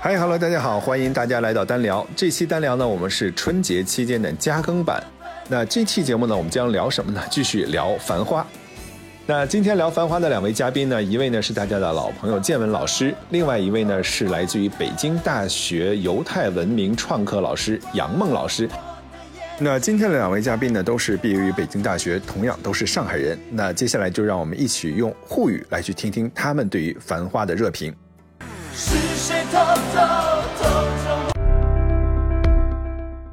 嗨，Hello，大家好，欢迎大家来到单聊。这期单聊呢，我们是春节期间的加更版。那这期节目呢，我们将聊什么呢？继续聊《繁花》。那今天聊《繁花》的两位嘉宾呢，一位呢是大家的老朋友建文老师，另外一位呢是来自于北京大学犹太文明创客老师杨梦老师。那今天的两位嘉宾呢，都是毕业于北京大学，同样都是上海人。那接下来就让我们一起用沪语来去听听他们对于《繁花》的热评。是谁偷偷偷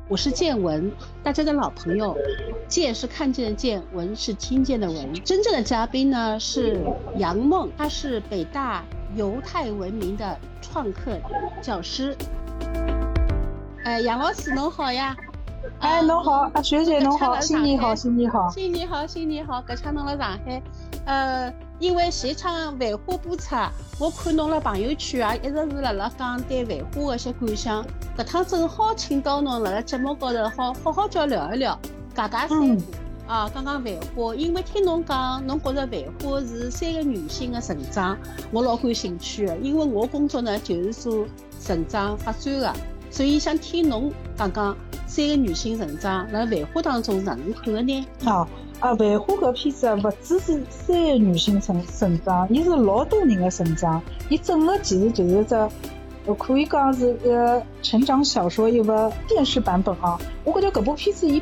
我是建文，大家的老朋友。见是看见的见，闻是听见的闻。真正的嘉宾呢是杨梦，他是北大犹太文明的创客教师。哎，杨老师侬好呀！哎，侬好，啊，学姐侬好，新年好，新年好，新年好，新年好，搿腔侬辣上海，呃。因为前场繁花播出，我看侬辣朋友圈啊，一直是辣辣讲对繁花的一些感想。搿趟正好请到侬辣辣节目高头，好好好叫聊一聊，解解三胡啊，讲讲繁花。因为听侬讲，侬觉着繁花是三个女性的成长，我老感兴趣的。因为我工作呢就是做成长发展的，所以想听侬讲讲三个女性成长辣繁花当中是哪能看的呢？啊。啊，繁花搿片子啊，勿只是三个女性成成长，伊是老多人的成长。伊整个其实就是只，可以讲是一个成长小说一个电视版本啊。我感觉得搿部片子伊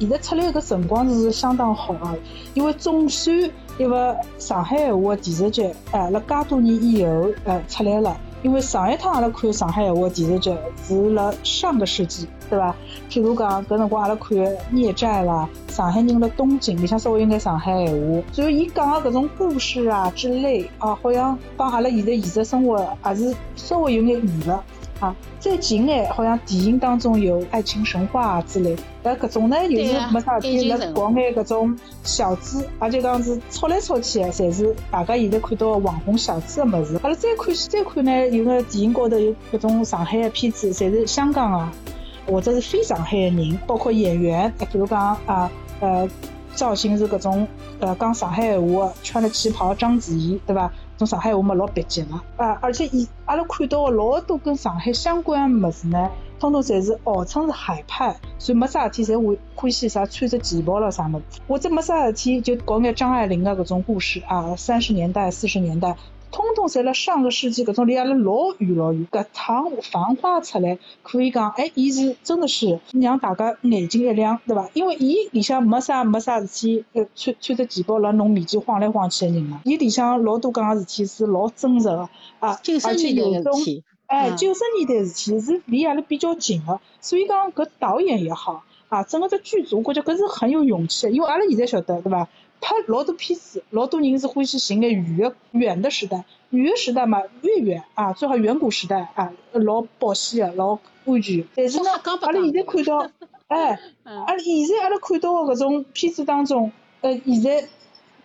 现在出来个辰光是相当好啊，因为总算一个上海话电视剧，哎，辣介多年以后，哎，出来了。因为上一趟阿拉看上海话电视剧是辣上个世纪，对吧？譬如讲，搿辰光阿拉看《孽债》啦，上海人辣东京里向稍微有眼上海话，所以伊讲个搿种故事啊之类啊，好像帮阿拉现在现实生活还是稍微有眼远了。啊，再近眼，好像电影当中有爱情神话啊之类，但搿种呢又是没啥事体，辣搞眼搿种小资，而且讲是吵来吵去的，侪是大家现在看到网红小资的物事。阿拉再看再看呢，有个电影高头有搿种上海的片子，侪是香港啊，或者是非上海的人，包括演员，比如讲啊，呃，造型是搿种呃讲上海话，穿着旗袍章子怡，对伐？从上海话嘛老别致个啊，而且伊阿拉看到个老多跟上海相关个物事呢，通通侪是号称是海派，所以没啥事体侪会欢喜啥穿着旗袍了啥物事，或者没啥事体就搞眼张爱玲个搿种故事啊，三十年代、四十年代。通通侪辣上个世纪，搿种离阿拉老远老远。搿趟繁花出来，可以讲，哎，伊是真的是让大家眼睛一亮，对伐？因为伊里向没啥没啥事体，呃，穿穿着旗袍辣侬面前晃来晃去的人啊。伊里向老多讲个事体是老真实个啊，而且有种，哎，九十年代事体是离阿拉比较近个，所以讲搿导演也好啊，整个只剧组，我觉着搿是很有勇气的，因为阿拉现在晓得，对伐？拍老多片子，老多人是欢喜寻眼远的远的时代，远的时代嘛越远啊，最好远古时代啊，老保险的，老安全。但是呢，阿拉现在看到，哎，阿拉现在阿拉看到的搿种片子当中，呃，现在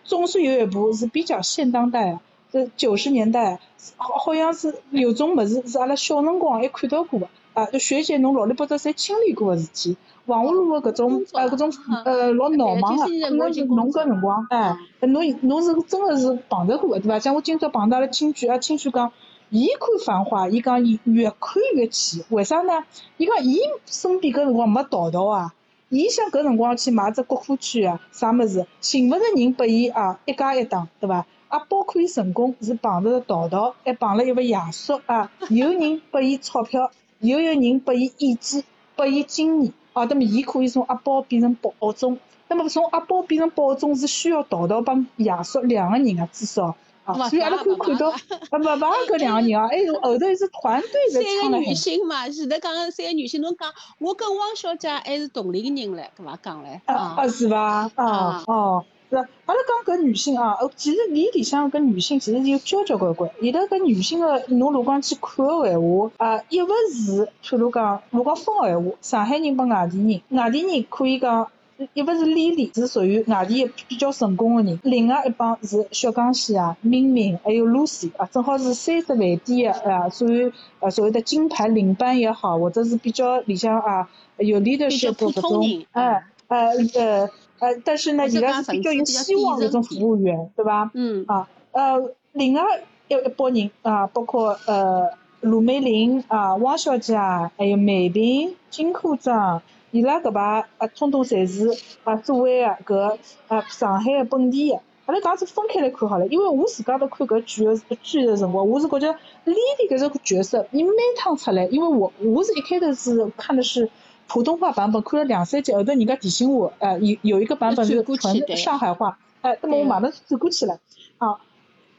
总算有一部是比较现当代的，这九十年代，好好像是有种物事是阿拉小辰光还看到过的。啊，就学姐侬老里八早侪经历过个事体，黄河路个搿种呃搿种呃老闹忙个，可能是侬搿辰光哎，侬侬是真个是碰着过个对伐？像我今朝碰到了青居啊，青居讲，伊看繁花，伊讲伊越看越气，为啥呢？伊讲伊身边搿辰光没淘淘啊，伊想搿辰光去买只国库券啊，啥物事，寻勿着人拨伊啊一家一档，对伐？啊，包括伊成功是碰着淘淘，还碰了一位爷叔啊，有人拨伊钞票。又有人拨伊意见，拨伊经验，啊，那么伊可以从阿宝变成宝总，那么从阿宝变成宝总是需要淘淘帮亚叔两个人啊，至少啊，所以阿拉可以看到，啊，勿勿搿两个人啊，还有后头是团队在三个女性嘛，前头讲个三个女性，侬讲我跟汪小姐还是同龄人唻，搿伐讲唻？啊啊是伐？啊哦。是，阿拉讲搿女性啊，呃，其实伊里向搿女性其实是有交交关关。伊头搿女性个，侬如果讲去看个闲话，啊，一勿是，譬如讲，如果分个闲话，上海人帮外地人，外地人可以讲，一勿是丽丽是属于外地比较成功个人，另外一帮是小江西啊、明明还有 Lucy 啊，正好是三只饭店个啊，属于呃所谓的金牌领班也好，或者是比较里向啊有 leadership 搿种，哎，呃呃。呃，但是呢，伊拉是比较有希望的一种服务员，对吧？嗯。啊，呃，另外一一拨人啊，包括呃卢美玲啊、汪小姐啊，还有梅萍、金科长，伊拉搿排啊，统统侪是啊作为啊搿啊上海本地的。阿拉讲是分开来看好了，因为我自家在看搿剧个剧个辰光，我是觉着丽丽搿只角色，伊每趟出来，因为我我是一开头是看的是普通话版本，看了两三集，后头人家提醒我，呃，有有一个版本是纯上海话，哎，那么我马上转过去了，啊，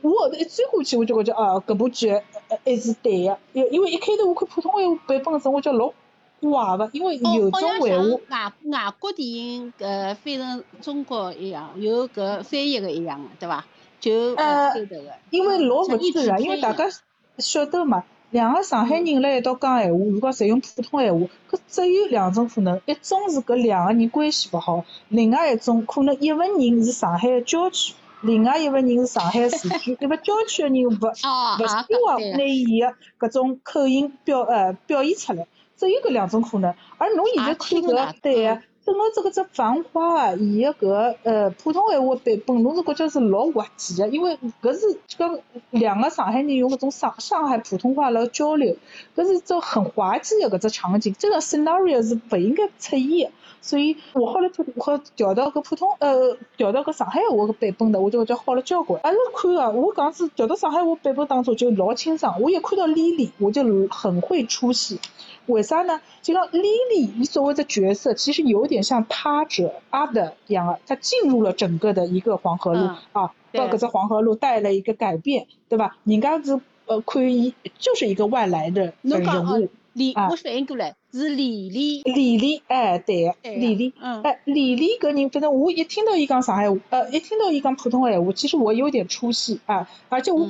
我后头一转过去，我就觉着哦，搿部剧还是对的，因因为一开头我看普通话版本的时候，我觉老。怪个，因为有种闲话，外外国电影呃翻成中国一样，有搿翻译个一样的，对伐？就呃，因为老勿自然，因为大家晓得嘛，两个上海人辣一道讲闲话，如果侪用普通闲话，搿只有两种可能，一种是搿两个人关系勿好，另外一种可能一份人是上海个郊区，另外一份人是上海市区，对伐？郊区个人勿勿希望拿伊个搿种口音表呃表现出来。只有搿两种可能，而侬现在看搿对个，整个这个只繁花啊，伊个搿呃普通闲话版本，侬是感觉是老滑稽个，因为搿是跟两个上海人用搿种上上海普通话来交流，搿是种很滑稽个搿只场景，这个 scenario 是勿应该出现个。所以我后来就好调到个普通呃调到个上海话个版本的，我就觉好了交关。阿拉看啊，我讲是调到上海话版本当中就老清爽，我一看到丽丽，我就很会出戏。为啥呢？就讲丽丽，你所谓的角色其实有点像他者 other 一样啊，他进入了整个的一个黄河路啊，到搿只黄河路带了一个改变，对吧？人家是呃可以就是一个外来的人物。李，我反应过来是李丽。李丽，哎，对，李丽，哎，李丽搿人，反正我一听到伊讲上海话，呃，一听到伊讲普通话闲话，其实我有点出戏啊，而且我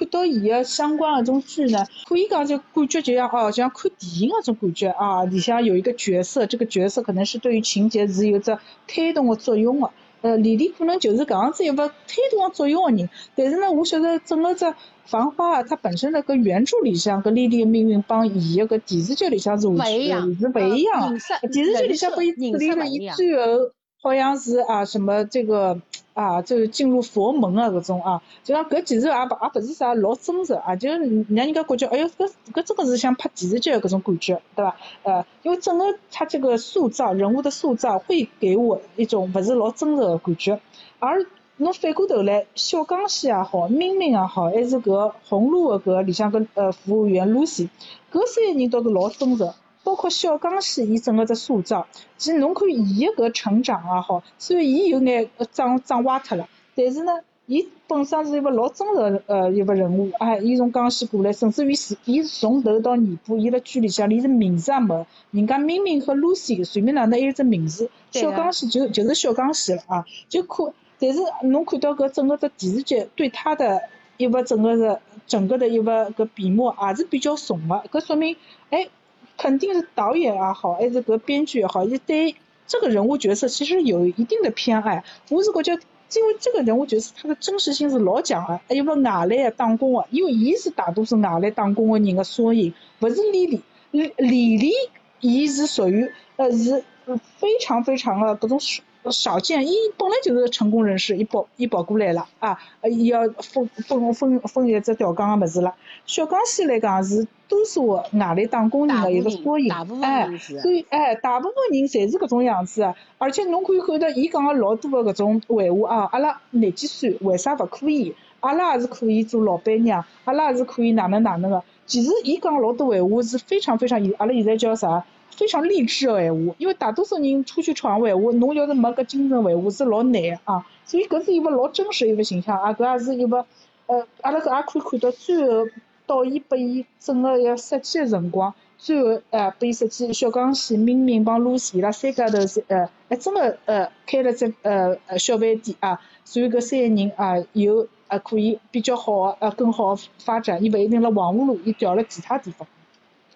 看到伊个相关个种剧呢，可以讲就感觉就像哦，像看电影那种感觉啊，里向有一个角色，这个角色可能是对于情节是有着推动个作用个。呃，李丽可能就是搿样子一个推动作用个人，但是呢，我晓得整个只《繁花啊》它本身的个原著里向搿丽丽个命运帮伊个电视剧里向是完全是勿一样。电视剧里向拨伊处理了，伊最后好像是啊什么这个。啊，就是进入佛门啊，搿种啊，就讲搿其实也勿也勿是啥老真实啊，就让人家感觉，哎哟，搿搿真个是像拍电视剧搿种感觉，对伐？呃，因为整个他这个塑造人物的塑造，会给我一种勿是老真实的感觉。而侬反过头来，小刚西也好，明明也好，还是搿红路个搿里向搿呃服务员露西，搿三个人倒是老真实。包括小刚西，伊整个只塑造，其实侬看伊个搿成长也好，虽然伊有眼长长歪脱了，但是呢，伊本身是一个老真实呃一个人物，哎，伊从江西过来，甚至于是伊是从头到尾巴，伊辣剧里向连只名字也没，人家明明和 Lucy 随便哪能还有只名字，小刚西就就是小刚西了啊，就看，但是侬看到搿整个只电视剧对他的一个整个的整个的一个搿笔墨也是比较重个，搿说明哎。肯定是导演也好，还是个编剧也好，也对这个人物角色其实有一定的偏爱。我是感觉，因为这个人物角色他的真实性是老强的，还有个外来打工的，因为伊是大多数外来打工的人的缩影，不是李丽。李李丽，伊是属于呃是非常非常的各种。少见，伊本来就是成功人士，伊跑伊跑过来了啊！伊要分分分分一只调岗个物事了。小江西来讲是多数外来打工人个一个缩影，哎，所以哎，大部分人侪是搿种样子。而且侬可以看到，伊讲个老多个搿种闲话啊，阿拉廿几岁为啥勿可以？阿拉也是可以做老板娘，阿拉也是可以哪能哪能个。其实伊讲老多闲话是非常非常，阿拉现在叫啥？非常励志个闲话，因为大多数人出去闯闲话，侬要是没搿精神闲话是老难个啊。所以搿是一个老真实一个形象啊，搿也是一个呃，阿拉搿也可以看到最后导演拨伊整个要设计个辰光，最后呃拨伊设计小江西、明明帮露西伊拉三家头是呃还真个呃开了只呃呃小饭店啊，所以搿三个人啊有啊可以比较好个呃更好发展，伊勿一定辣黄河路，伊调了其他地方。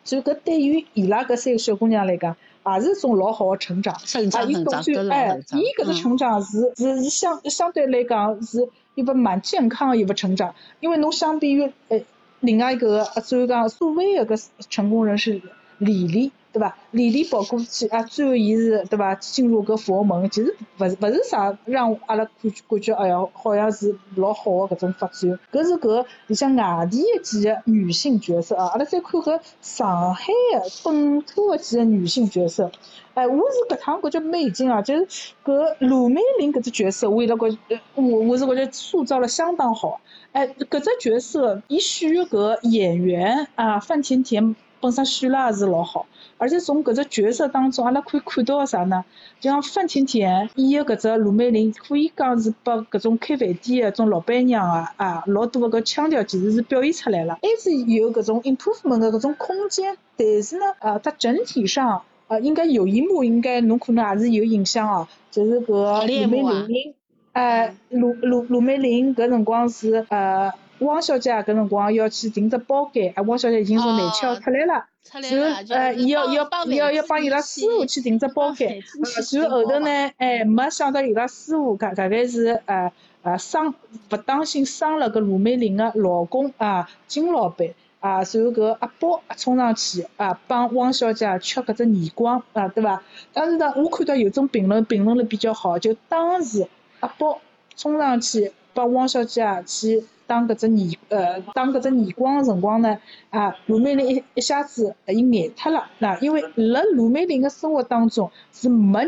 所以搿对于伊拉搿三个小姑娘来讲，也是种老好的成长。成长，成长，哎，伊搿只成长是是是相相对来讲是一个蛮健康的一个成长，因为侬相比于呃另外一个，所以讲所谓个搿成功人士李丽，对伐？连连跑过去啊，最后伊是对伐？进入搿佛门，其实勿是勿是啥让阿拉感觉感觉哎呀，好像是老好个搿种发展。搿是搿里向外地个几个女性角色啊，阿拉再看搿上海个本土个几个女性角色。哎，我是搿趟感觉着蛮有劲啊，就是搿罗美玲搿只角色，我伊拉觉我我是觉着塑造了相当好。哎，搿只角色伊选个搿演员啊，范甜甜本身选了也是老好，而且从搿只角色当中，阿拉可以看到个啥呢？就像范甜甜演个搿只卢美玲，可以讲是把搿种开饭店个种老板娘啊啊，老多个搿腔调其实是表现出来了，还是有搿种 improvement 的搿种空间。但是呢，呃，它整体上。呃，应该有一幕，应该侬可能也是有印象哦，就是搿卢美玲，哎，卢卢卢美玲搿辰光是呃，汪小姐搿辰光要去订只包间，啊，汪小姐已经从内桥出来了，然后呃，伊要要要要帮伊拉师傅去订只包间，然后后头呢，哎，没想到伊拉师傅搿搿个是呃呃伤勿当心伤了搿卢美玲个老公啊，金老板。啊，然后搿阿宝冲上去啊，帮汪小姐吃搿只耳光啊，对伐？当时呢，我看到有种评论评论了比较好，就当时阿宝冲上去帮汪小姐去。打搿只耳，呃，当搿只耳光个辰光呢，啊，卢美玲一一下子伊呆脱了，那因为辣卢美玲个生活当中是没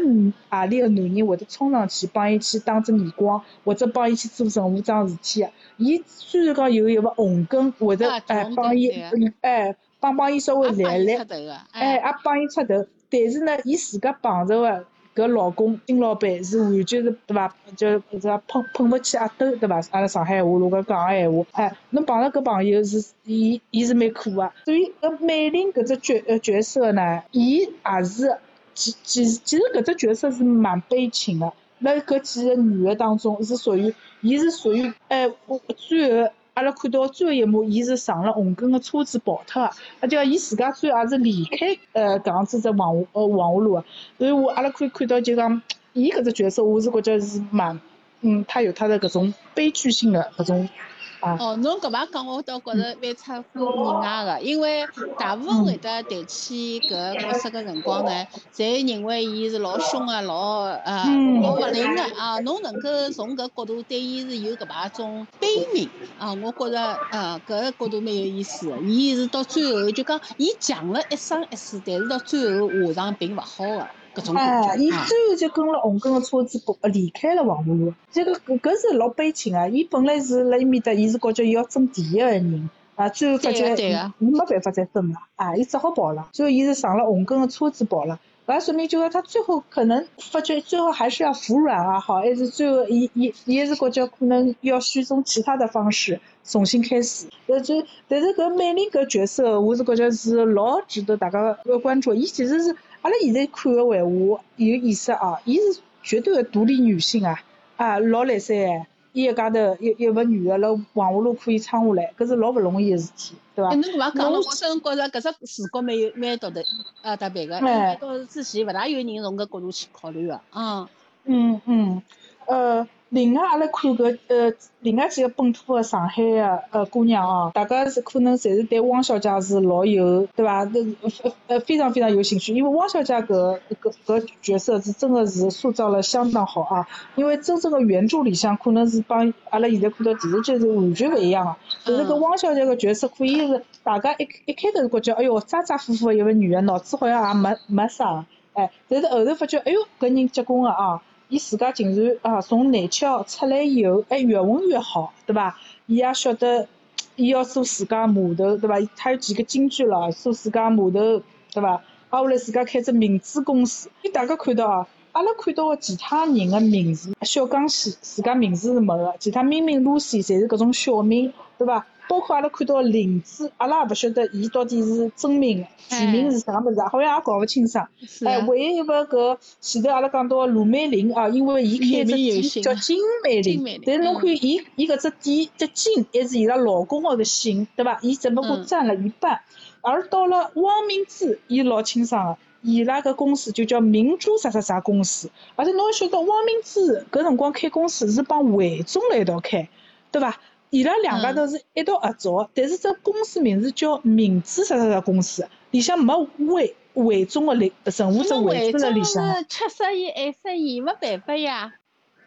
何里个男人会得冲上去帮伊去打只耳光，或者帮伊去做任何桩事体个。伊虽然讲有一个红根会得哎帮伊，哎帮帮伊稍微来来，哎也帮伊出头，但是呢，伊自家碰着个。搿老公金老板是完全是对伐？就搿只碰碰勿起阿斗对伐？阿拉上海话如果讲个闲话，哎，侬碰着搿朋友是，伊伊是蛮苦个。所以搿美玲搿只角角色呢，伊也是其其实其实搿只角色是蛮悲情个。辣搿几个女个当中是属于，伊是属于哎，最后。阿拉看到最后一幕，伊是上了红灯个车子跑脱个，而且伊自家最后也是离开呃搿样子只黄呃黄河路个，所以我阿拉可以看到就讲，伊搿只角色我是觉着是蛮，嗯，他有他的搿种悲剧性的搿种。哦，侬搿么讲，我倒觉着蛮出乎意外个，因为大部分会得提起搿角色个辰光呢，侪认为伊是老凶个，老呃老勿灵个啊。侬能够从搿角度对伊是有搿么种悲悯啊？我觉着呃搿个角度蛮有意思个。伊是到最后就讲，伊强了一生一世，但是到最后下场并勿好个。哎，伊最后就跟了红根个车子跑，离开了黄河路。这个搿搿是老悲情啊！伊本来是辣埃面搭，伊是感觉着伊要争第一个人，啊，最后发觉伊伊没办法再争了，啊，伊只好跑了。最后伊是上了红根个车子跑了，搿说明就讲他最后可能发觉最后还是要服软啊，好，还是最后伊伊伊还是觉着可能要选种其他的方式重新开始。呃，就但是搿美玲搿角色，我是感觉着是老值得大家要关注。伊其实是。阿拉现在看个闲话有意识啊，伊是绝对个独立女性啊，啊老来三个，伊一家头一一个女个辣黄河路可以撑下来，搿是老勿容易个事体，对伐？侬搿么讲了，我真觉着搿只视角蛮有蛮独特啊特别个，因，倒是之前勿大有人从搿角度去考虑个，嗯嗯嗯，呃。另外，阿拉看搿呃，另外几个本土个上海个呃姑娘哦，大家是可能侪是对汪小姐是老有，对伐？那呃呃非常非常有兴趣，因为汪小姐搿搿搿角色是真个是塑造了相当好啊。因为真正个原著里向可能是帮阿拉现在看到电视剧是完全勿一样个。但是搿汪小姐个角色可以是大家一一开头是觉着，哎哟，咋咋呼呼个一个女个，脑子好像也没没啥，哎，但是后头发觉，哎哟，搿人结棍个啊！伊自家竟然啊，从南七号出来以后，还越混越好，对伐？伊也晓得，伊要做自家码头，对伐？他有几个京剧了，做自家码头，对伐？挨下来自家开只明珠公司。伊大家看到啊，阿拉看到个其他人个名字，小刚西自家名字是没个，其他明明、露西侪是搿种小名，对伐？包括阿拉看到林子，阿拉也勿晓得伊到底是真名，全名是啥物事，好像也搞勿清爽。哎，唯一一个搿前头阿拉讲到个卢美玲啊，因为伊开只店叫金美玲，但是侬看伊伊搿只店只金还是伊拉老公个个姓，对伐？伊只不过占了一半。而到了汪明志，伊老清爽个，伊拉个公司就叫明珠啥啥啥公司，而且侬晓得汪明珠搿辰光开公司是帮魏总辣一道开，对伐？伊拉两家头是一道合作，但是这公司名字叫明珠啥啥啥公司，里向没魏，魏忠个里任何只位置辣里向。是七十亿、二十亿，没办法呀。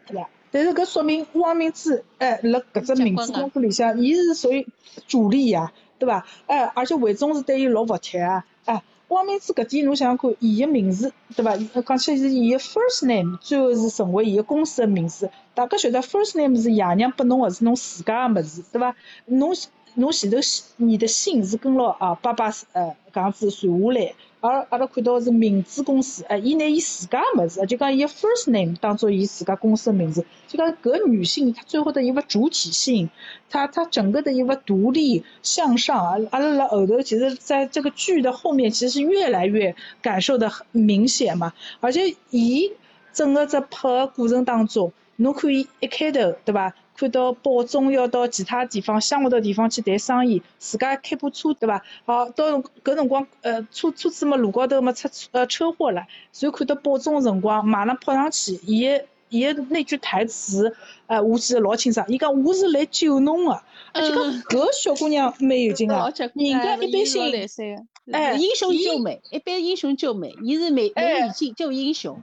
对伐？但是搿说明汪明珠哎，辣搿只明珠公司里向，伊是属于主力呀，对伐？哎，而且魏忠是对伊老服帖啊，哎。汪明志搿点侬想想看，伊个名字对伐？讲起来是伊个 first name，最后是成为伊个公司个名字。大家晓得 first name 是爷娘拨侬个，是侬自家个物事，对伐？侬侬前头你的姓是跟牢啊爸爸呃搿样子传下来。而阿拉看到是明珠公司，哎，伊拿伊自家个物事，就讲伊个 first name 当做伊自家公司个名字，就讲搿女性她最后的一个主体性，她她整个的一个独立向上啊，阿拉辣后头其实在这个剧的后面，其实是越来越感受的很明显嘛，而且伊整个在拍个过程当中，侬看伊一开头对伐？看到保中要到其他地方乡下头地方去谈生意，自家开部车，对伐？好，到搿辰光，呃，车车子嘛路高头嘛出呃车祸了，然后看到保总辰光，马上扑上去，伊个伊个那句台词，呃，我记得老清爽，伊讲我是来救侬个，而且讲搿小姑娘蛮有劲个，人家一般性，哎，英雄救美，一般英雄救美，伊是美美女救救英雄，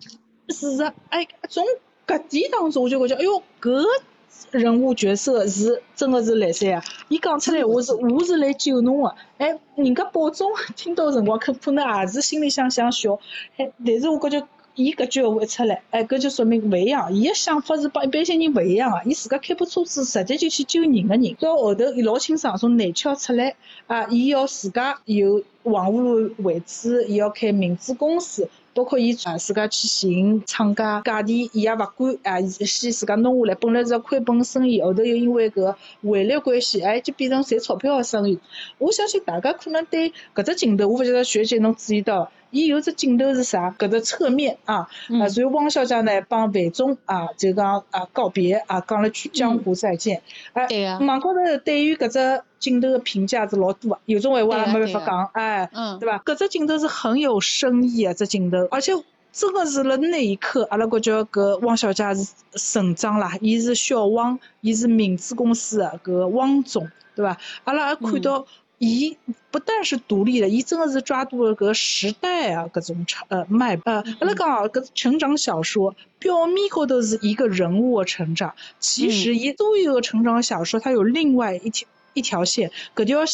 是啊，哎，从搿点当中我就感觉，哎哟，搿。人物角色是真个是来三啊！伊讲出来话是。我是来救侬个，哎，人家保总听到辰光可可能也是心里想想笑，哎，但是我感觉伊搿句闲话一出来，哎，搿就说明勿一样，伊个想法是帮一般性人勿一样个，伊自家开部车子直接就去救人个人，到后头伊老清爽从内桥出来，啊，伊要自家有黄河路位置，伊要开明珠公司。包括伊啊，自家去寻厂家价钿，伊也勿管啊，先自家弄下来。本来是亏本生意，后头又因为搿汇率关系，哎，就变成赚钞票个生意。我相信大家可能对搿只镜头，我勿晓得学姐侬注意到。伊有只镜头是啥？搿只侧面啊，啊，然后汪小姐呢帮范总啊，就讲啊告别啊，讲了句江湖再见。哎，网高头对于搿只镜头的评价是老多个，有种闲话也没办法讲，哎，对伐？搿只镜头是很有深意啊，只镜头，而且真个是辣那一刻，阿拉感觉着搿汪小姐是成长啦，伊是小汪，伊是明珠公司的搿汪总，对伐？阿拉还看到。伊不但是独立的，伊真的是抓住了搿时代啊，搿种成呃脉呃，阿拉讲啊，搿成长小说表面高头是一个人物的成长，其实伊所有的成长小说，它有另外一条一条线，搿条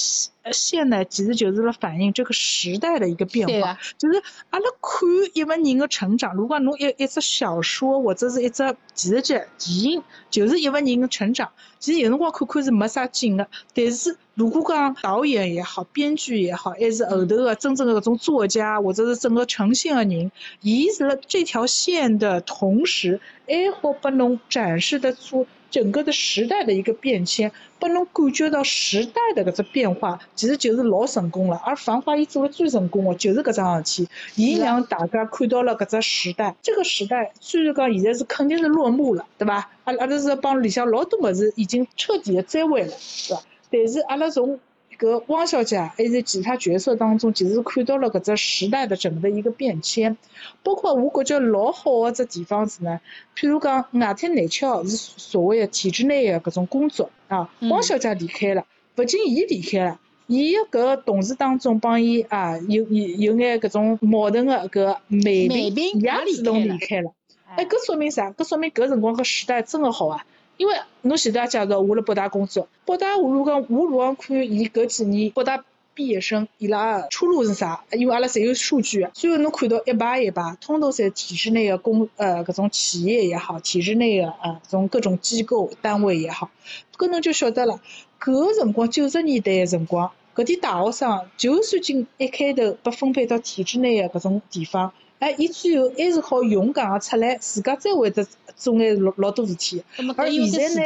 线呢，其实就是辣反映这个时代的一个变化，就是阿拉看一个人的成长，如果侬一一只小说或者是一只电视剧、电影，就是一个人的成长，其实有辰光看看是没啥劲的，但是。如果讲导演也好，编剧也好，还是后头的真正的搿种作家，或者是整个呈现的人，伊是辣这条线的同时，还好把侬展示得出整个的时代的一个变迁，拨侬感觉到时代的搿只变化，其实就是老成功了。而《繁花》伊做了最成功的，就是搿桩事体，伊让大家看到了搿只时代。这个时代虽然讲现在是肯定是落幕了，对吧？阿拉阿拉是帮里向老多物事已经彻底的摘完了，是吧？但是阿拉从搿汪小姐还是其他角色当中，其实看到了搿只时代的整个的一个变迁。包括我感觉老好的只地方是呢，譬如讲外滩内桥是所谓的体制内的搿种工作啊，汪小姐离开了，不仅伊离开了，伊搿个同事当中帮伊啊有有有眼搿种矛盾的搿美萍也主动离开了。哎，搿说明啥？搿说明搿辰光搿时代真个好啊！因为侬前头也介绍，我辣北大工作，北大我如讲，我如果看伊搿几年北大毕业生伊拉出路是啥？因为阿拉侪有数据，所以侬看到一排一排，通通侪体制内个公呃搿种企业也好，体制内个啊种各种机构单位也好，搿侬就晓得了。搿个辰光九十年代个辰光，搿点大学生就算进一开头被分配到体制内个搿种地方。哎，伊最后还是好勇敢个出来，自家再会得做眼老老多事体。而现在呢，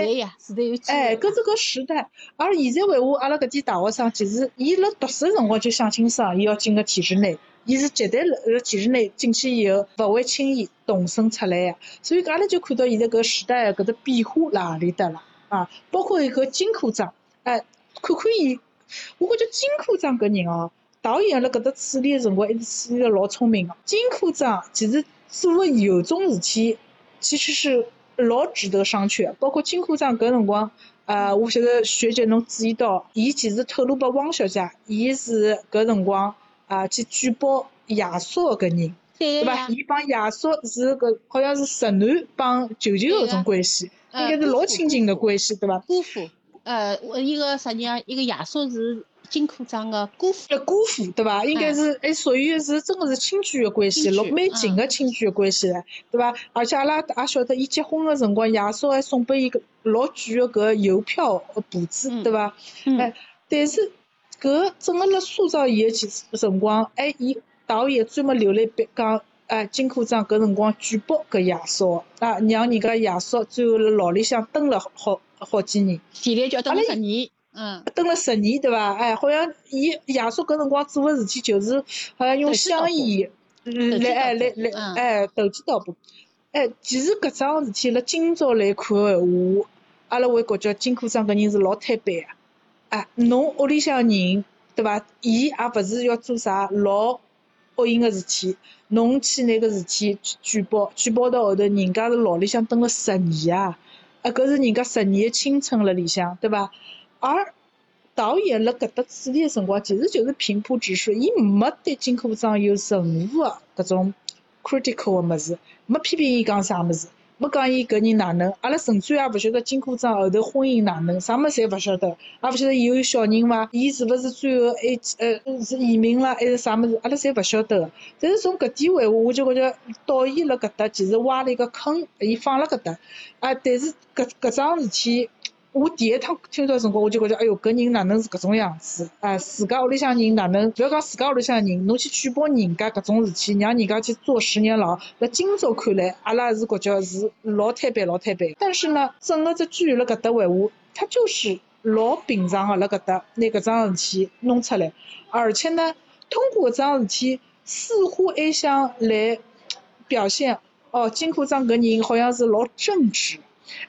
哎，搿是个时代。而现在为话，阿拉搿点大学生，其实伊辣读书辰光就想清爽，伊要进个体制内，伊是绝对辣体制内进去以后，勿会轻易动身出来个。所以阿拉就看到现在搿时代搿只变化辣何里搭了啊？包括一个金科长，哎，看看伊，我感觉金科长搿人哦。导演辣搿搭处理个辰光，一直处理得老聪明个。金科长其实做了有种事体，其实是老值得商榷。包括金科长搿辰光，呃，我晓得学姐侬注意到，伊其实透露拨汪小姐，伊是搿辰光啊去举报亚索个人，对对伐？伊帮亚索是搿好像是侄男帮舅舅搿种关系，应该是老亲近的关系，对伐？姑父，呃，我一个啥人啊一个亚索是金库长个姑父，呃，姑父对伐？应该是还属于是真个是亲眷个关系，老蛮近个亲眷个关系唻，对伐？而且阿拉也晓得，伊结婚个辰光，爷叔还送拨伊个老贵个搿邮票个簿子，嗯对伐？嗯哎，但是搿整个辣塑造伊个其辰光，哎，伊导演专门留了一笔讲，哎，金科长搿辰光举报搿爷叔，啊，让人家爷叔最后辣牢里向蹲了好好几年。前来叫蹲了十年，嗯，蹲了十年，对伐？哎，好像伊爷叔搿辰光做个事体就是，好像用香烟嗯来哎来来嗯哎投机倒把。哎，其实搿桩事体辣今朝来看个闲话，阿拉会觉着金科长搿人是老坦白个。哎，侬屋里向人，对伐？伊也勿是要做啥老恶淫个事体，侬去拿搿事体举举报，举报到后头，人家是牢里向蹲了十年啊！啊，搿是人家十年个青春辣里向，对伐？而导演辣搿搭处理个辰光，其实就是平铺直叙，伊没对金科长有任何个搿种 critical 个物事，没批评伊讲啥物事，没讲伊搿人哪能，阿拉甚至也勿晓得金科长后头婚姻哪能，啥物事侪勿晓得，也勿晓得伊有小人伐，伊是勿是最后还呃是移民了，还是啥物事，阿拉侪勿晓得个。但是从搿点闲话，我就觉着导演辣搿搭其实挖了一个坑，伊放辣搿搭，啊，但是搿搿桩事体。我第一趟听到辰光，我就觉着，哎哟，搿人哪能是搿种样子？啊，自家屋里向人哪能？勿要讲自家屋里向人，侬去举报人家搿种事体，让人家去坐十年牢。辣今朝看来，阿拉是觉着是老坦白、老坦白。但是呢，整个只剧辣搿搭闲话，他就是老平常个辣搿搭拿搿桩事体弄出来，而且呢，通过搿桩事体，似乎还想来表现，哦，金科长搿人好像是老正直。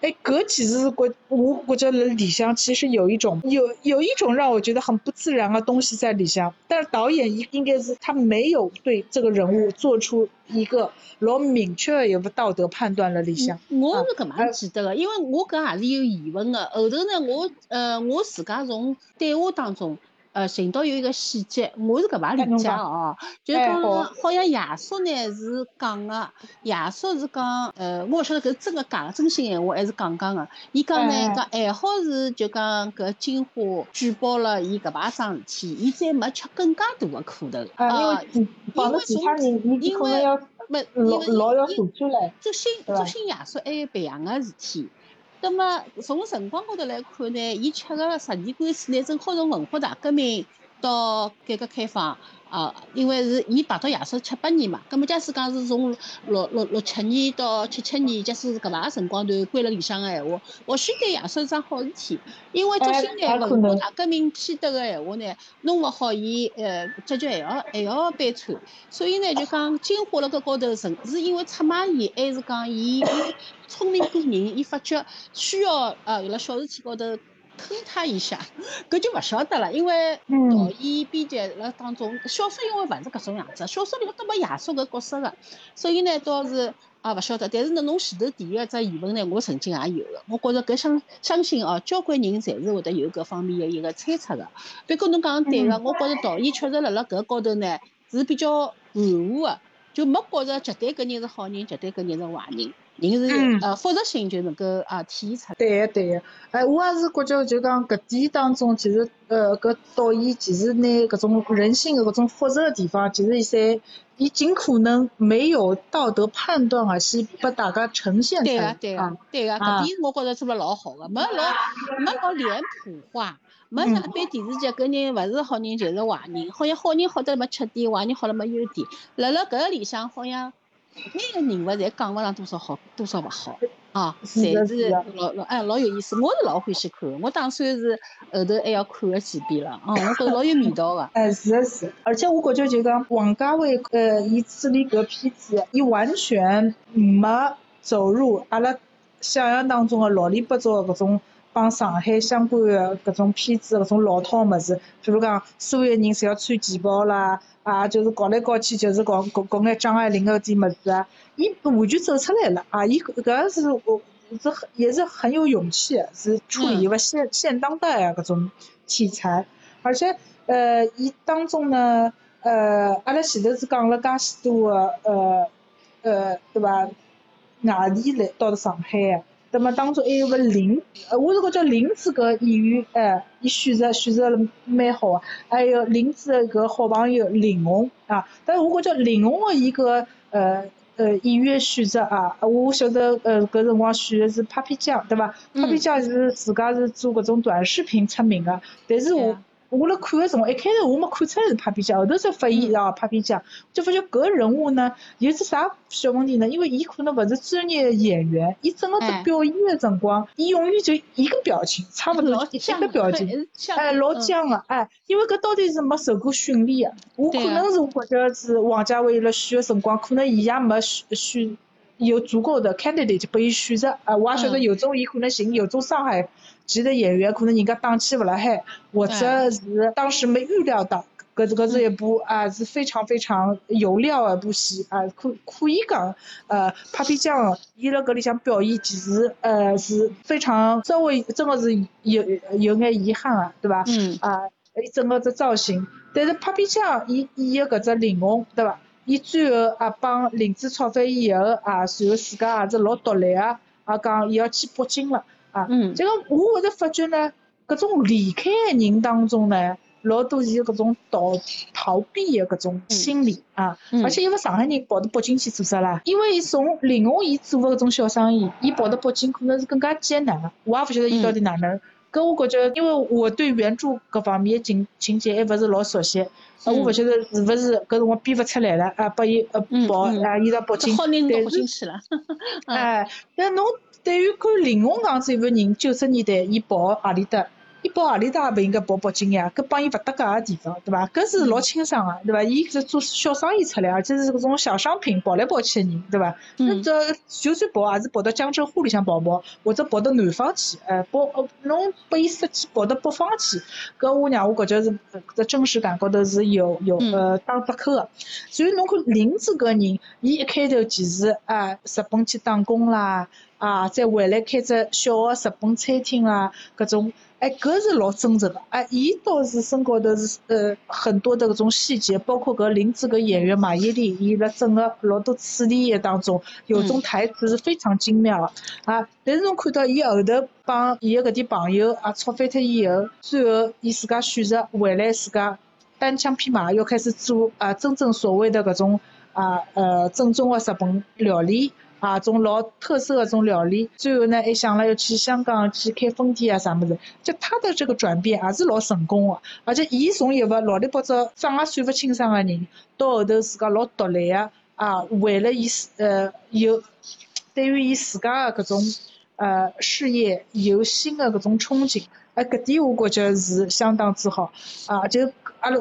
哎，搿其实是觉我觉着辣里向其实有一种有有一种让我觉得很不自然的东西在里向，但是导演应应该是他没有对这个人物做出一个老明确的一个道德判断了里向。我是搿么样记得个，因为我搿也是有疑问的。后头呢，我呃我自家从对话当中。呃，寻到有一个细节，我是搿么理解哦，就是讲好像亚叔呢是讲个，亚叔是讲，呃，我勿晓得搿是真个假个真心闲话还是讲讲个。伊讲呢，讲还好是就讲搿金花举报了伊搿排桩事体，伊再没吃更加大个苦头啊，因为因为其他人，伊可能要老老要受罪唻。作新做新亚叔还有别样个事体。那么从辰光高头来看呢，伊吃个十年官司呢，正好从文化大革命到改革开放。啊，因为是伊排到亚叔七八年嘛，咁么假使讲是从六六六七年到七七年，假使是搿排辰光段关辣里向个闲话，或许对亚叔是桩好事体，因为作新呢文化大革命批得个闲话呢，弄勿好伊呃结局还要还要悲惨，所以呢就讲进化辣搿高头是是因为出卖伊，还是讲伊伊聪明过人，伊发觉需要呃辣小事体高头。坑他一下，搿就勿晓得了，因为导演、编剧辣当中，小说因为勿是搿种样子，小说里头都没亚叔搿角色个，所以呢倒是啊勿晓得。但是呢，侬前头第一只疑问呢，我曾经也有个，我觉着搿相相信哦，交关人侪是会得有搿方面的一个猜测个。不过侬讲对个，我觉着导演确实辣辣搿高头呢是比较含糊个，就没觉着绝对搿人是好人，绝对搿人是坏人。人是呃复杂性就能够啊体现出来。对个对个，哎，我也是觉着就讲搿点当中，其实呃搿导演其实拿搿种人性的搿种复杂的地方，其实伊在伊尽可能没有道德判断而是拨大家呈现出来。对个对个对个，搿点我觉着做了老好个，没老没老脸谱化。没像一般电视剧，搿人勿是好人就是坏人，好像好人好得没缺点，坏人好了没优点。辣辣搿里向好像。每个人物侪讲勿上多少好，多少勿好啊，侪是老老哎老有意思，我是老欢喜看，我打算是后头还要看个几遍了，啊，我觉着老有味道个。哎，是个是，而且我感觉着就讲王家卫呃，伊处理搿片子，伊完全没走入阿拉想象当中个老里八糟搿种帮上海相关个搿种片子搿种老套物事，比如讲所有人侪要穿旗袍啦。啊，就是搞来搞去，就是搞搞搞眼张爱玲个点物事啊，伊完全走出来了啊！伊搿是我也是很有勇气，是处理一个现现当代啊搿种题材，而且呃，伊当中呢，呃，阿拉前头是讲了介许多个呃呃，对伐？外地来到了上海个，那么当中还有个林，呃，我是觉着林子搿演员，哎，伊选择选择了蛮好个，还有林子个搿好朋友林红啊，但是我觉着林红个伊搿呃呃演员选择啊，我晓得呃搿辰光选的是 Papi 酱，对伐？Papi 酱是自家是做搿种短视频出名个，但是我。我辣看个辰光，一开头我没看出来是拍皮酱，后头才发现啊拍皮酱，就发觉搿个人物呢，有只啥小问题呢？因为伊可能勿是专业演员，伊整个在表演个辰光，伊永远就一个表情，差勿多一个表情，哎，老僵个，哎，因为搿到底是没受过训练个，我可能是我觉着是王家卫辣选个辰光，可能伊也没选选有足够的 candidate 拨伊选择，啊，我也晓得有种伊可能寻有种上海。级的演员可能人家档期勿辣海，或者是当时没预料到，搿是搿是一部啊是非常非常有料一部戏啊，可可以讲，呃，拍皮酱伊辣搿里向表演其实呃是非常稍微真个是有有眼遗憾啊，对伐？嗯。啊，伊整个只造型，但是拍皮酱伊演个搿只林红，对伐？伊最后也帮林子炒饭以后啊，随后自家也是老独立个，也讲伊要去北京了。嗯，这个我会得发觉呢，搿种离开个人当中呢，老多是搿种逃逃避的搿种心理啊，而且因为上海人跑到北京去做啥啦？因为伊从林红伊做的搿种小生意，伊跑到北京可能是更加艰难个，我也勿晓得伊到底哪能。搿我觉着，因为我对原著搿方面的情情节还勿是老熟悉，我勿晓得是勿是搿辰光编勿出来了啊，拨伊呃跑啊，伊到北京，但是，哎，那侬。对于看林红这样子个人，九十年代伊跑何里搭？伊跑何里搭也勿应该跑北京呀，搿帮伊勿搭界个地方，对伐？搿是老清爽个，对伐？伊是做小生意出来，而且是搿种小商品跑来跑去个人，对伐？那这就算跑也是跑到江浙沪里向跑跑，或者跑到南方去，哎，跑哦侬拨伊设计跑到北方去，搿我让我感觉是搿只真实感高头是有有呃打折扣个。所以侬看林子搿人，伊一开头其实啊，日本去打工啦。啊，再回来开只小个日本餐厅啦，搿种，哎，搿是老真实个，哎，伊倒是身高头是呃很多的搿种细节，包括搿林子搿演员马伊琍，伊辣整个老多处理当中，有种台词是非常精妙个，啊，但是侬看到伊后头帮伊个搿点朋友啊吵翻脱以后，最后伊自家选择回来自家单枪匹马要开始做啊真正所谓的搿种啊呃正宗个日本料理。啊，种老特色的种料理，最后呢还想了要去香港去开分店啊，啥么子？就他的这个转变也是老成功的，而且伊从一个老里八糟、长也算不清爽的人，到后头自家老独立的啊，为了伊呃有对于伊自家的搿种呃事业有新的搿种憧憬，哎，搿点我感觉是相当之好啊，就阿拉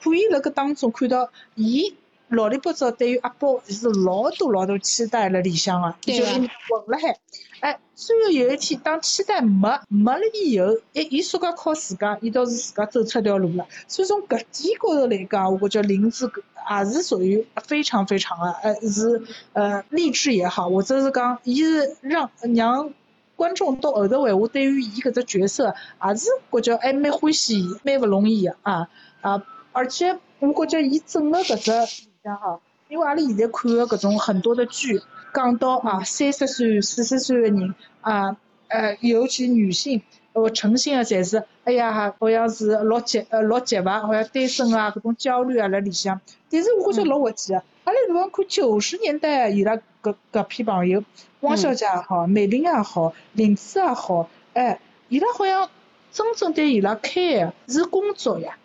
可以辣搿当中看到伊。老里八早对于阿宝是老多老多期待辣里向个，就混辣海。哎，最后有一天当期待没没了以后，哎，伊说讲靠自家，伊倒是自家走出条路了。所以从搿点高头来讲，我觉着林子也是属于非常非常个，呃，是呃励志也好，或者是讲伊是让让观众到后头闲话，对于伊搿只角色，也是觉着还蛮欢喜，蛮勿容易个啊啊！而且我觉着伊整个搿只。哈，因为阿拉现在看个搿种很多的剧，讲到啊三十岁、四十岁的人啊，呃，尤其女性，呃，呈现的侪是，哎呀，好像是老急，呃，老急伐，好像单身啊，搿种焦虑啊辣里向。但是我觉着老滑稽个，阿拉如果看九十年代伊拉搿搿批朋友，汪小姐也好，美玲也好，林子也好，哎，伊拉好像真正对伊拉开个是工作呀。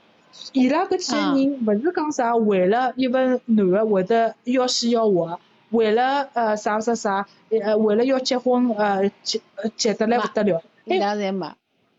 伊拉搿几个人勿是讲啥，为了一份男个会得要死要活，为了呃啥啥啥，呃为了要结婚呃急急得来勿得了。伊拉侪没，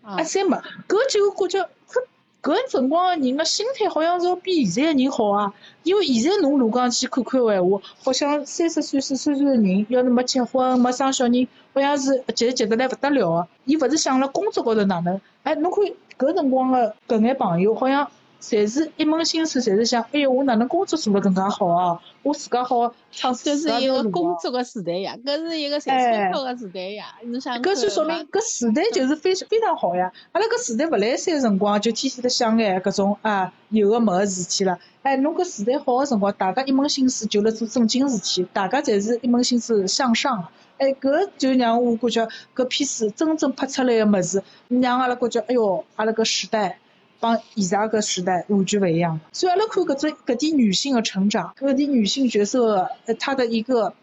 啊侪没，搿就觉着搿搿辰光个人个心态好像是要比现在个人好啊。因为现在侬如果讲去看看个闲话，好像三十岁四十岁个人要是没结婚没生小人，好像是急急得来勿得了个。伊勿是想了工作高头哪能？哎，侬看搿辰光个搿眼朋友好像。侪是一门心思，侪是想，哎哟，我哪能工作做得更加好哦？我自家好创搿是一个工作个时代呀，搿是一个赚钞票个时代呀。侬想，搿就说明搿时代就是非非常好呀。阿拉搿时代勿来三辰光，就天天在想眼搿种啊有个没个事体了。哎，侬搿时代好个辰光，大家一门心思就辣做正经事体，大家侪是一门心思向上。哎，搿就让我感觉搿片子真正拍出来个物事，让阿拉感觉，哎哟，阿拉搿时代。帮现在个时代完全勿一样。所以阿拉看搿种搿点女性的成长，搿点女性角色，呃，她的一个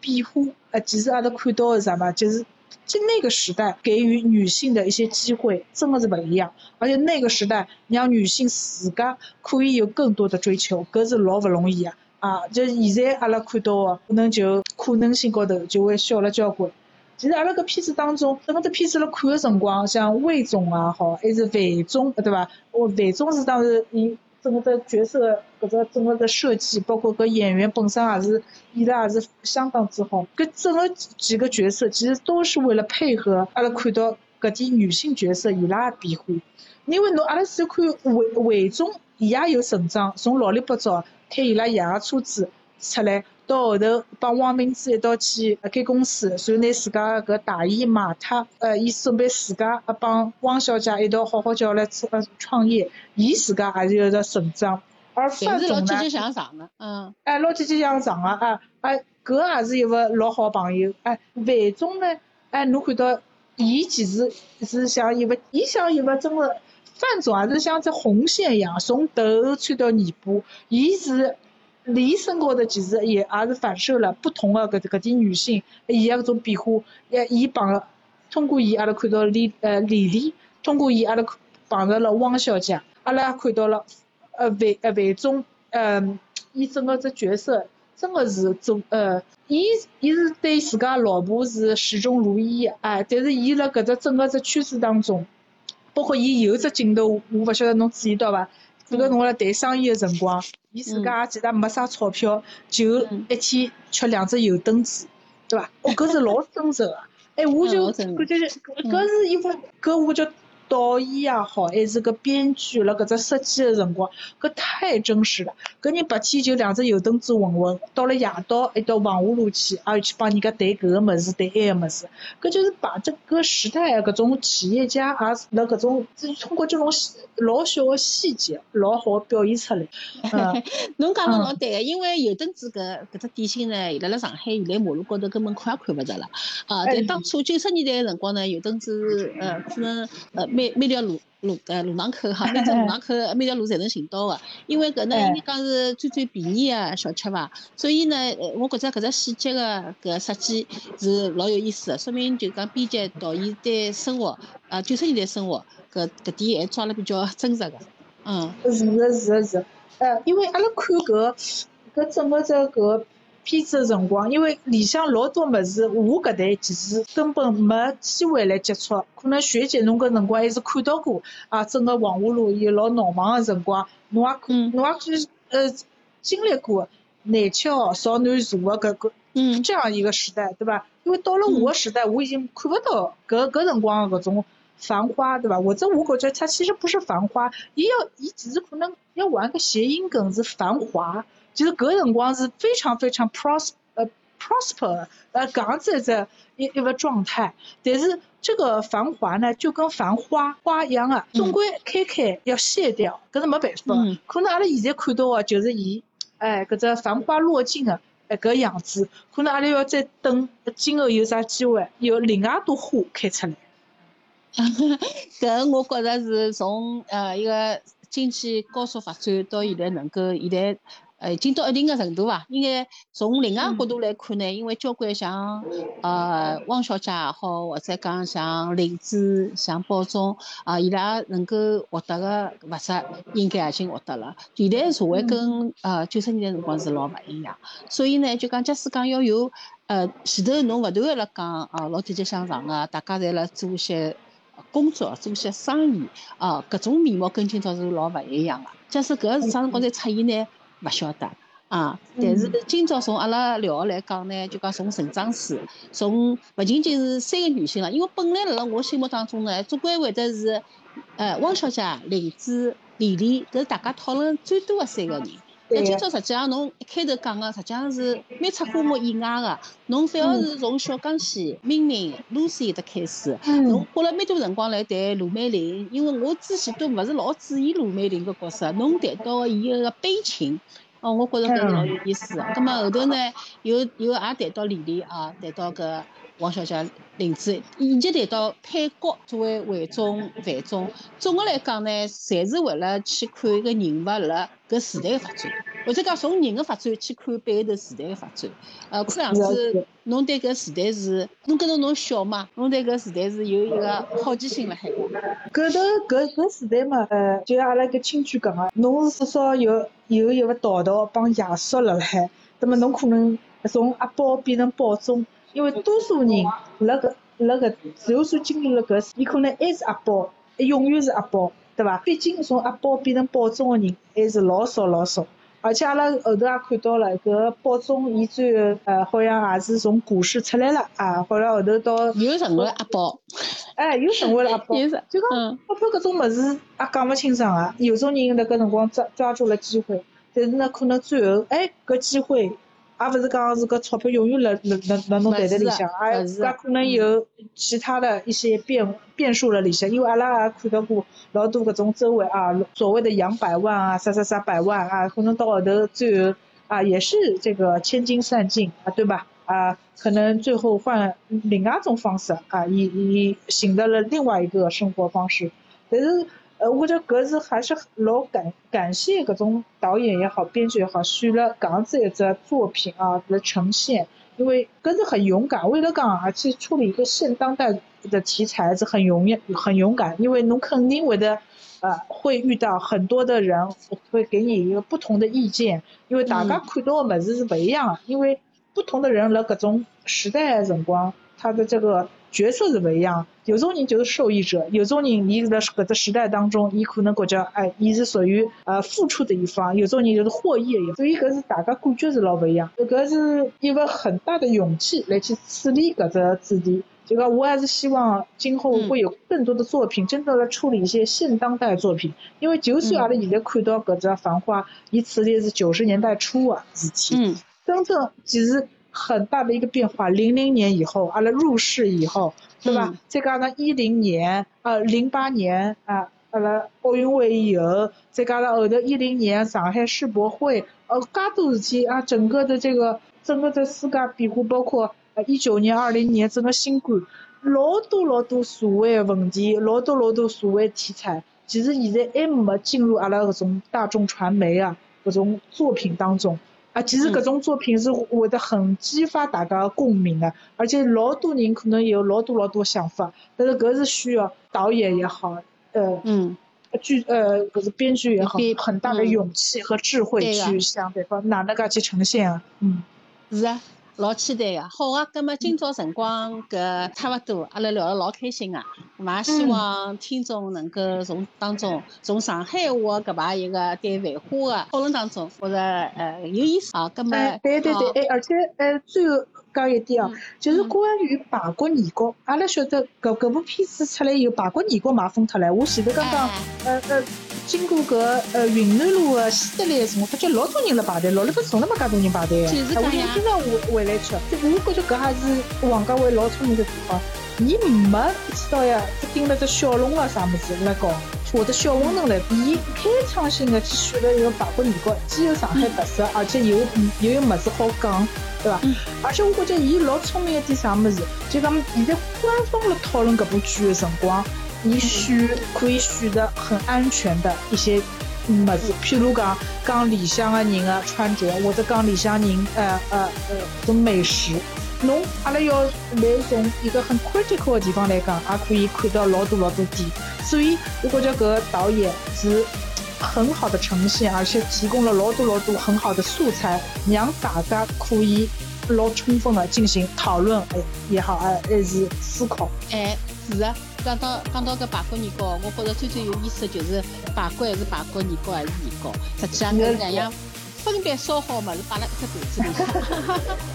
变化，呃，其实阿拉看到的啥嘛，就是就那个时代给予女性的一些机会，真的是勿一样。而且那个时代让女性自家可以有更多的追求，搿是老勿容易啊！啊，就现在阿拉看到的，可能就可能性高头就会小了交关。其实阿拉搿片子当中，整个只片子辣看个辰光，像魏总也好，还是范总，对伐？哦，范总是当时伊整个只角色搿只整个只设计，包括搿演员本身也是演得也是相当之好。搿整个几个角色其实都是为了配合阿拉看到搿点女性角色伊拉个变化。因为侬阿拉是看魏魏总，伊也有成长，从老里八早开伊拉爷个车子出来。到后头帮汪明珠一道去开公司，然后拿自家搿大衣卖脱，呃，伊准备自家呃帮汪小姐一道好好叫来创创业，伊自家还是有个成长。而范总呢？老积极向上的，嗯。哎，老积极向上个，哎哎，搿也是一个老好朋友。哎，范总呢？哎，侬看到，伊其实是像一个，伊像一个真个，范总也是像只红线一样，从头穿到尾巴，伊是。李身高头其实也也是反射了不同的搿搿点女性，伊个搿种变化，也伊帮通过伊阿拉看到李呃李丽，通过伊阿拉碰着了汪小姐，阿拉也看到了呃范呃范总，嗯，伊整个只角色真个是做呃，伊伊是对自家老婆是始终如一个，哎，但是伊辣搿只整个只圈子当中，包括伊有只镜头，我勿晓得侬注意到伐？搿个侬辣谈生意个辰光。伊自家也其实没啥钞票，就一天吃两只油墩子，对伐？哦，搿是老真实个。哎，我就感觉搿是一副，搿我就。导演也好，还是个编剧辣搿只设计个辰光，搿太真实了。搿人白天就两只油灯子混混，到了夜到一到黄河路去，也要去帮人家谈搿个物事，谈埃个物事。搿就是把这个时代搿种企业家也是辣搿种，就是通过这种老小个细节，老好表现出来。侬讲个老对个，因为油灯子搿搿只点心呢，辣辣上海现在马路高头根本看也看勿着了。啊，但当初九十年代个辰光呢，油灯子呃可能呃。每每条路路呃路廊口哈，每只路廊口每条路侪能寻到个，因为搿呢应该讲是最最便宜个小吃伐，所以呢，我觉着搿只细节个搿设计是老有意思个，说明就讲编辑导演对生活啊九十年代生活搿搿点还抓了比较真实个，嗯。是个是个是，呃，因为阿拉看搿搿整个只搿。片子的辰光，因为里向老多物事，我搿代其实根本没机会来接触。可能学姐侬搿辰光还是看到过啊，整个黄河路有老闹忙的辰光，侬也看，侬也去呃经历过廿七号少男坐的搿个这样一个时代，对吧？因为到了我的时代，我已经看不到搿搿辰光搿种繁花，对吧？或者我感觉它其实不是繁花，伊要伊其实可能要玩个谐音梗是繁华。其实搿辰光是非常非常 pros 呃 prosper 呃搿样子一只一一个状态，但是这个繁华呢就跟繁花花一样啊，总归开开要谢掉，搿是没办法。可能阿拉现在看到的就是伊，哎搿只繁花落尽的哎搿样子，可能阿拉要再等今后有啥机会，有另外一朵花开出来。搿我觉着是从呃一个经济高速发展到现在能够现在。呃，已经到一定个程度伐？应该从另外角度来看呢，因为交关像呃汪小姐也好，或者讲像林子、像宝总啊，伊拉能够获得个物质，应该已经获得了。现在社会跟呃九十年代辰光是老勿一样，所以呢，就讲假使讲要有呃前头侬勿断个辣讲啊，老积极向上个，大家侪辣做一些工作，做一些生意啊，搿种面貌跟今朝是老勿一样个。假使搿是啥辰光再出现呢？勿晓得啊，但是今朝从阿拉聊来讲呢，就讲从成长史，从勿仅仅是三个女性了，因为本来辣辣我心目当中呢，总归会得是，呃，汪小姐、林子、李丽，搿是大家讨论最多的三个人。那今朝实际上侬一开头讲个，实际上是蛮出乎我意外个。侬反而是从小刚线、明明、Lucy 的开始，侬花了蛮多辰光来谈卢美玲，因为我之前都勿是老注意卢美玲个角色。侬谈到伊个悲情，哦，我觉着搿是老有意思个。葛末后头呢，又又也谈到李丽啊，谈到搿。王小姐、林子，以及谈到配角作为魏忠、范忠，总的来讲呢，侪是为了去看一个人物辣搿时代个发展，或者讲从人个发展去看背后头时代个发展。呃，看样子侬对搿时代是，侬觉着侬小嘛？侬对搿时代是有一个好奇心辣海。搿头搿搿时代嘛，呃，就像阿拉搿亲戚讲个，侬是至少有有一个道道帮爷叔辣海，那么侬可能从阿宝变成宝忠。因为多数人辣搿辣搿，就算经历了搿，伊可能还是阿宝，永远是阿宝，对伐？毕竟从阿宝变成宝总个人还是老少老少。而且阿拉后头也看到了，搿宝总伊最后呃好像也是从股市出来了啊，好像后头到又成为阿宝，哎，又成为了阿宝。就讲股票搿种物事也讲勿清爽啊。有种人辣搿辰光抓抓住了机会，但是呢，可能最后哎搿机会。也勿是讲是搿钞票永远辣辣辣辣侬袋袋里向，也也可能有其他的一些变变数辣里向，因为阿拉也看到过老多搿种周围啊，所谓的养百万啊，啥啥啥百万啊，可能到后头最后啊也是这个千金散尽啊，对吧？啊，可能最后换另外一种方式啊，以以寻到了另外一个生活方式，但是。呃，我觉着搿是还是老感感谢搿种导演也好，编剧也好，选了搿样子一只作品啊来呈现，因为搿是很勇敢，为了讲而去处理一个现当代的题材是很勇很勇敢，因为侬肯定会的呃会遇到很多的人会给你一个不同的意见，因为大家看到的物事是不一样，因为不同的人辣搿种时代辰光，他的这个。角色是勿一样，有种人就是受益者，有种人伊辣搿只时代当中，伊可能觉着，哎，伊是属于呃付出的一方，有种人就是获益的一方，所以搿是大家感觉是老勿一样。搿是一个很大的勇气来去处理搿只主题，就讲我还是希望今后会有更多的作品，真正来处理一些现当代作品，因为就算阿拉现在看到搿只繁花，伊处理是九十年代初的事体，真正其实。很大的一个变化，零零年以后，阿拉入世以后，对吧？再加上一零年，呃，零八年啊，阿拉奥运会以后，再加上后头一零年上海世博会，呃，介多事体啊，整个的这个整个的世界变化，包括呃一九年、二零年整个新冠，老多老多社会问题，老多老多社会题材，其实现在还没进入阿拉搿种大众传媒啊搿种作品当中。啊，其实搿种作品是会得很激发大家共鸣的，而且老多人可能有老多老多想法，但是搿是需要导演也好，呃，嗯，剧呃搿是编剧也好，很大的勇气和智慧去想对方哪能介去呈现啊，嗯，是啊。老期待个，好啊！葛末今朝辰光搿差勿多，阿拉聊了老开心个，也希望听众能够从当中，从上海话搿排一个对繁花个讨论当中，觉着呃有意思啊。葛末对对对，哎，而且呃最后讲一点哦，就是关于排骨年糕，阿拉晓得搿搿部片子出来以后，排骨年糕卖疯脱了。我前头刚刚呃呃。经过搿呃云南路个西德来时，我发觉老多人辣排队，老里头从来没介多人排队个。我就经常回回来吃，就我觉着搿还是王家卫老聪明个地方，伊没知道呀，只盯了只小龙啊啥物事来搞，或者小馄饨来，伊开创性的去选了一个排骨年糕，既有上海特色，而且又又有物事好讲，对伐？而且我感觉着伊老聪明一点啥物事，就讲现在官方辣讨论搿部剧个辰光。你选可以选的很安全的一些物事，譬如讲讲里向的人的穿着，或者讲里向人呃呃呃种美食，侬阿拉要来从一个很 critical 的地方来讲，也可以看到老多老多点。所以我感觉搿个导演是很好的呈现，而且提供了老多老多很好的素材，让大家可以老充分的进行讨论，哎也好，哎还是思考。哎，是啊。讲到讲到搿排骨年糕，我觉着最最有意思的就是排骨还是排骨，年糕还是年糕。实际上搿两样分别烧好物事摆辣一只盘子里向。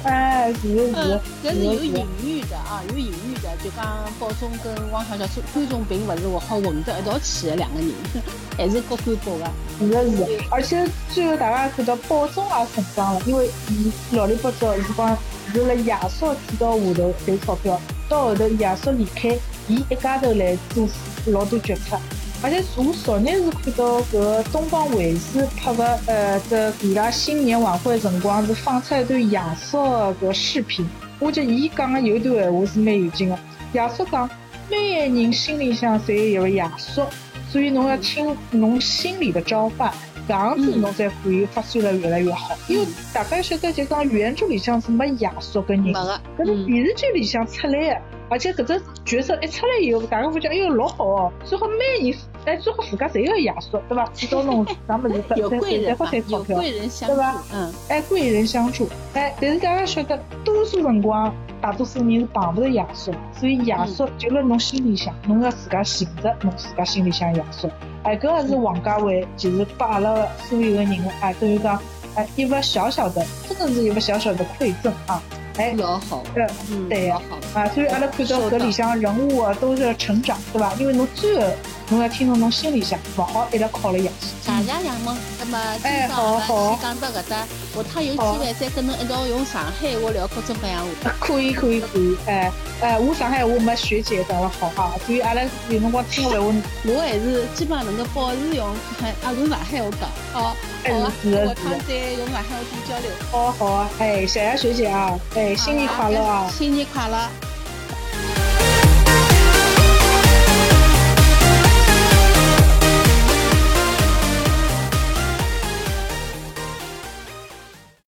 哎，是的，是搿是有隐喻的啊，有隐喻的，就讲宝总跟汪小小关仲平勿是活好混得一道去的两个人，还是各干各的。是的，是的，而且最后大家看到宝总也成长了，因为伊老里八早伊讲是辣爷叔指导下头赚钞票，到后头爷叔离开，伊一家头来做老多决策。而且我昨日是看到搿东方卫视拍个呃这伊拉新年晚会辰光是放出一段亚叔个搿视频，我觉得伊讲个有一段闲话是蛮有劲个。亚叔讲，每个人心里向侪有一个亚叔。所以侬要听侬心里的召唤，搿样子侬才可以发展得越来越好。因为大家晓得，就讲原著里向是没亚叔个人搿是嗯，电视剧里向出来的，而且搿只角色一出来以后，大家发觉哎哟老好哦，最好每人哎最好自家侪有个亚叔，对伐？指导侬啥物事，有贵人嘛，有。贵人相助对吧，嗯，哎，贵人相助，哎，但是大家晓得，多数辰光，大多数人是碰勿着亚叔，所以亚叔就辣侬心里向，侬要自家寻着侬自家心里向亚叔。哎，搿个是王家卫，其实拨阿拉所有个人，哎，等于讲，哎，一个小小的，真的是一个小小的馈赠啊，哎，老好，对，嗯，对老好，啊，所以阿拉看到搿里向人物啊都是成长，对伐？因为侬最后侬要听到侬心里向，勿好一直靠了亚叔。谢谢杨梦。那么今哎朝阿拉好好先讲到搿搭，下趟有机会再跟侬一道用上海话聊各种各样话题。可以可以可以，哎哎，我上海话没学姐讲了好啊，所以阿拉有辰光听个闲话，我还是基本上能够保持用上海啊，用上海话讲。好啊，是的下趟再用上海话多交流。好好啊，哎，谢谢学姐啊，哎，新年快乐啊！新年快乐！